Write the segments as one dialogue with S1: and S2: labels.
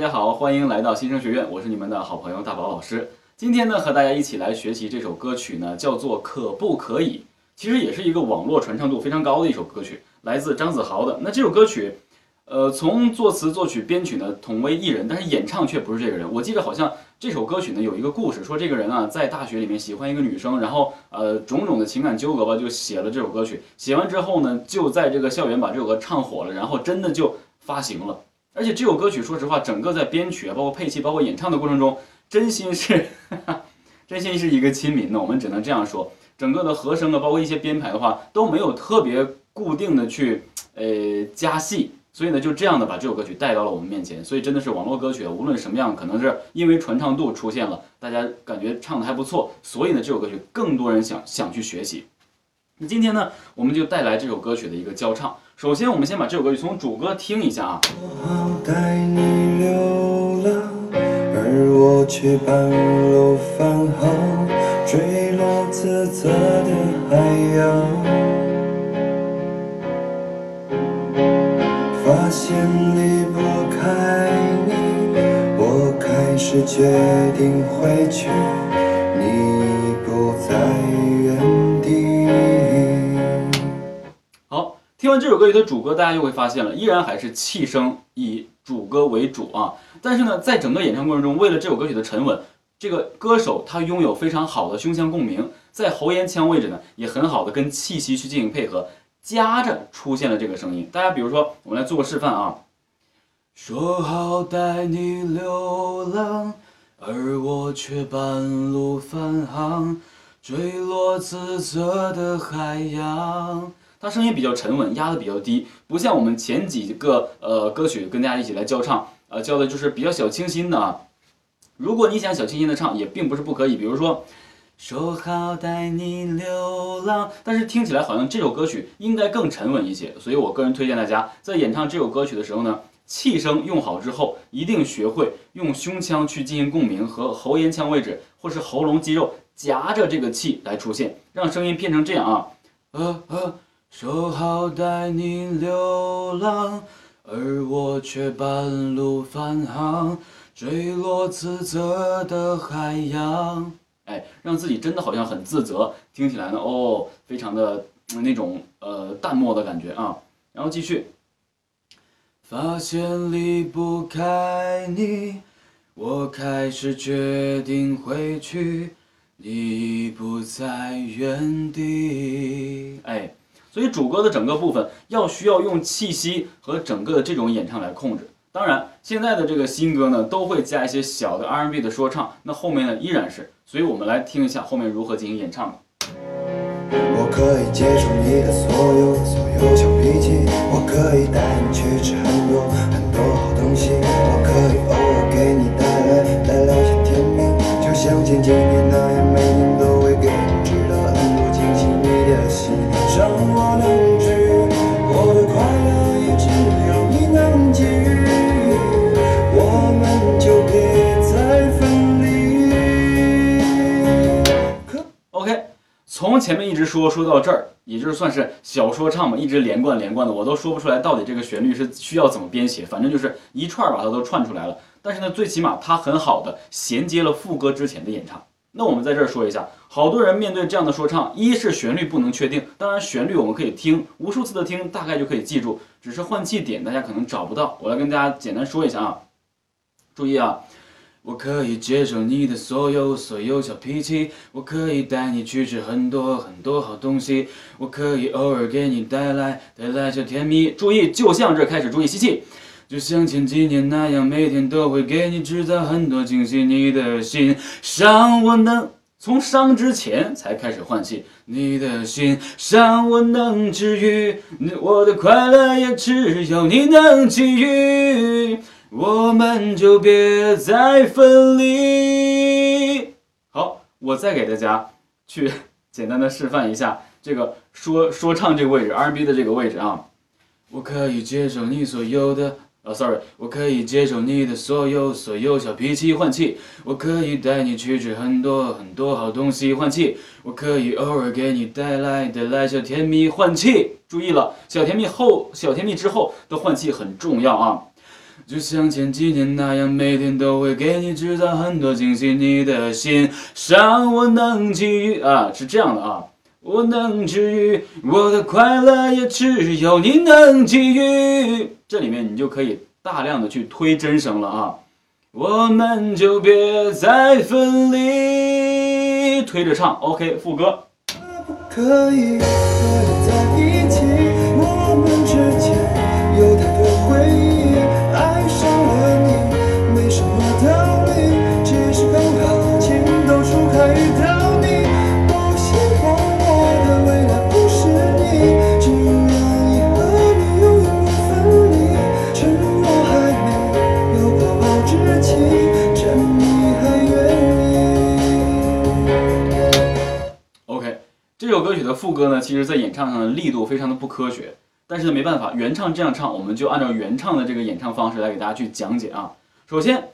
S1: 大家好，欢迎来到新生学院，我是你们的好朋友大宝老师。今天呢，和大家一起来学习这首歌曲呢，叫做《可不可以》，其实也是一个网络传唱度非常高的一首歌曲，来自张子豪的。那这首歌曲，呃，从作词、作曲、编曲呢同为一人，但是演唱却不是这个人。我记得好像这首歌曲呢有一个故事，说这个人啊在大学里面喜欢一个女生，然后呃种种的情感纠葛吧，就写了这首歌曲。写完之后呢，就在这个校园把这首歌唱火了，然后真的就发行了。而且这首歌曲，说实话，整个在编曲啊，包括配器，包括演唱的过程中，真心是，真心是一个亲民的。我们只能这样说，整个的和声啊，包括一些编排的话，都没有特别固定的去呃加戏，所以呢，就这样的把这首歌曲带到了我们面前。所以真的是网络歌曲，无论什么样，可能是因为传唱度出现了，大家感觉唱的还不错，所以呢，这首歌曲更多人想想去学习。那今天呢，我们就带来这首歌曲的一个教唱。首先，我们先把这首歌曲从主歌听一下啊。
S2: 我好带你流浪，而我却半路返航，坠落自责的海洋。发现离不开你，我开始决定回去，你不在
S1: 听完这首歌曲的主歌，大家就会发现了，依然还是气声以主歌为主啊。但是呢，在整个演唱过程中，为了这首歌曲的沉稳，这个歌手他拥有非常好的胸腔共鸣，在喉咽腔位置呢，也很好的跟气息去进行配合，夹着出现了这个声音。大家比如说，我们来做个示范啊。说好带你流浪，而我却半路返航，坠落自责的海洋。它声音比较沉稳，压的比较低，不像我们前几个呃歌曲跟大家一起来教唱，呃教的就是比较小清新的啊。如果你想小清新的唱，也并不是不可以。比如说，说好带你流浪，但是听起来好像这首歌曲应该更沉稳一些，所以我个人推荐大家在演唱这首歌曲的时候呢，气声用好之后，一定学会用胸腔去进行共鸣和喉咽腔位置或是喉咙肌肉夹着这个气来出现，让声音变成这样啊，呃呃。说好带你流浪，而我却半路返航，坠落自责的海洋。哎，让自己真的好像很自责，听起来呢，哦，非常的嗯那种呃淡漠的感觉啊。然后继续，发现离不开你，我开始决定回去，你不在原地。哎。所以主歌的整个部分要需要用气息和整个的这种演唱来控制。当然，现在的这个新歌呢，都会加一些小的 R&B 的说唱，那后面呢依然是。所以我们来听一下后面如何进行演唱。
S2: 我可以接受你的所有所有小脾气，我可以带你去吃很多很多好东西，我可以偶尔给你带来带来些甜蜜，就像前几年
S1: 前面一直说说到这儿，也就是算是小说唱嘛，一直连贯连贯的，我都说不出来到底这个旋律是需要怎么编写，反正就是一串把它都串出来了。但是呢，最起码它很好的衔接了副歌之前的演唱。那我们在这儿说一下，好多人面对这样的说唱，一是旋律不能确定，当然旋律我们可以听无数次的听，大概就可以记住，只是换气点大家可能找不到。我来跟大家简单说一下啊，注意啊，我可以接受你的所有所有小脾气，我可以带你去吃很多很多好东西，我可以偶尔给你带来带来小甜蜜。注意，就像这开始，注意吸气。就像前几年那样，每天都会给你制造很多惊喜。你的心伤我能从伤之前才开始换气，你的心伤我能治愈，我的快乐也只有你能给予，我们就别再分离。好，我再给大家去简单的示范一下这个说说唱这个位置，R&B 的这个位置啊。我可以接受你所有的。啊、s o r r y 我可以接受你的所有所有小脾气换气，我可以带你去吃很多很多好东西换气，我可以偶尔给你带来带来小甜蜜换气。注意了，小甜蜜后小甜蜜之后的换气很重要啊。就像前几年那样，每天都会给你制造很多惊喜，你的心上我能给予啊，是这样的啊，我能治愈我的快乐，也只有你能给予。这里面你就可以大量的去推真声了啊，我们就别再分离，推着唱，OK，副歌。
S2: 可以
S1: 副歌呢，其实在演唱上的力度非常的不科学，但是呢没办法，原唱这样唱，我们就按照原唱的这个演唱方式来给大家去讲解啊。首先，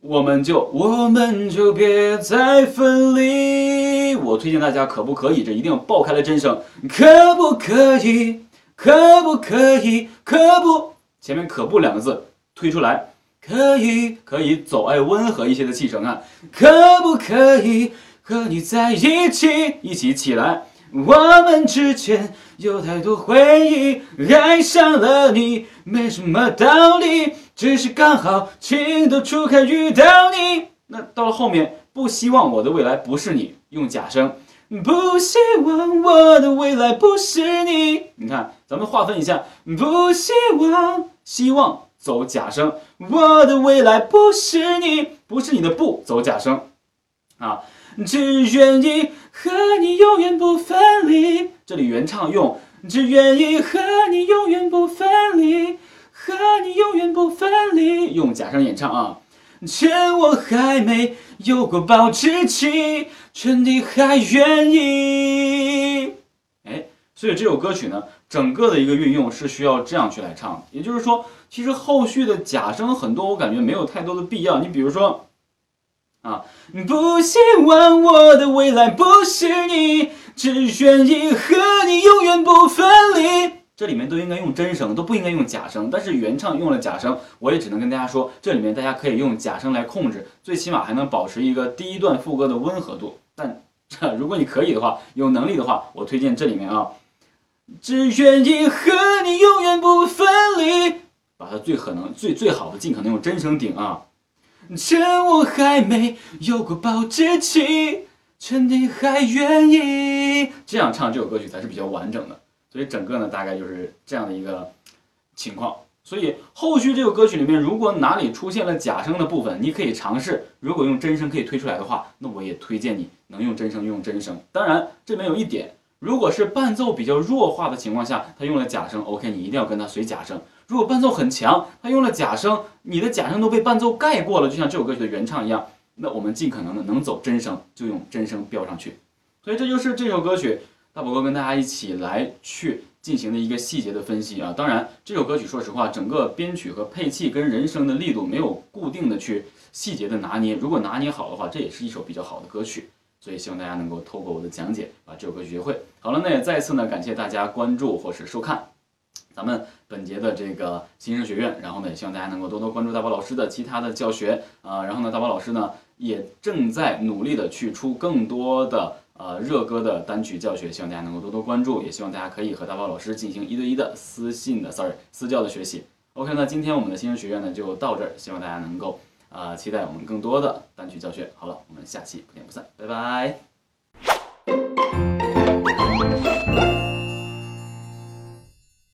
S1: 我们就我们就别再分离，我推荐大家可不可以，这一定要爆开了真声，可不可以，可不可以，可不，前面可不两个字推出来，可以可以走哎温和一些的气声啊，可不可以？和你在一起，一起起来。我们之间有太多回忆，爱上了你没什么道理，只是刚好情窦初开遇到你。那到了后面，不希望我的未来不是你，用假声。不希望我的未来不是你。你看，咱们划分一下，不希望，希望走假声，我的未来不是你，不是你的不走假声，啊。只愿意和你永远不分离。这里原唱用“只愿意和你永远不分离，和你永远不分离”，用假声演唱啊。趁我还没有过保质期，趁你还愿意。哎，所以这首歌曲呢，整个的一个运用是需要这样去来唱。也就是说，其实后续的假声很多，我感觉没有太多的必要。你比如说。啊！不希望我的未来不是你，只愿意和你永远不分离。这里面都应该用真声，都不应该用假声。但是原唱用了假声，我也只能跟大家说，这里面大家可以用假声来控制，最起码还能保持一个第一段副歌的温和度。但如果你可以的话，有能力的话，我推荐这里面啊，只愿意和你永远不分离，把它最可能最最好的尽可能用真声顶啊。趁我还没有过保质期，趁你还愿意，这样唱这首歌曲才是比较完整的。所以整个呢，大概就是这样的一个情况。所以后续这首歌曲里面，如果哪里出现了假声的部分，你可以尝试，如果用真声可以推出来的话，那我也推荐你能用真声用真声。当然，这边有一点，如果是伴奏比较弱化的情况下，他用了假声，OK，你一定要跟他随假声。如果伴奏很强，他用了假声，你的假声都被伴奏盖过了，就像这首歌曲的原唱一样，那我们尽可能的能走真声就用真声标上去。所以这就是这首歌曲大宝哥跟大家一起来去进行的一个细节的分析啊。当然，这首歌曲说实话，整个编曲和配器跟人声的力度没有固定的去细节的拿捏，如果拿捏好的话，这也是一首比较好的歌曲。所以希望大家能够透过我的讲解把这首歌曲学会。好了，那也再次呢感谢大家关注或是收看。咱们本节的这个新生学院，然后呢，也希望大家能够多多关注大宝老师的其他的教学，呃，然后呢，大宝老师呢也正在努力的去出更多的呃热歌的单曲教学，希望大家能够多多关注，也希望大家可以和大宝老师进行一对一的私信的，sorry，私教的学习。OK，那今天我们的新生学院呢就到这儿，希望大家能够呃期待我们更多的单曲教学。好了，我们下期不见不散，拜拜。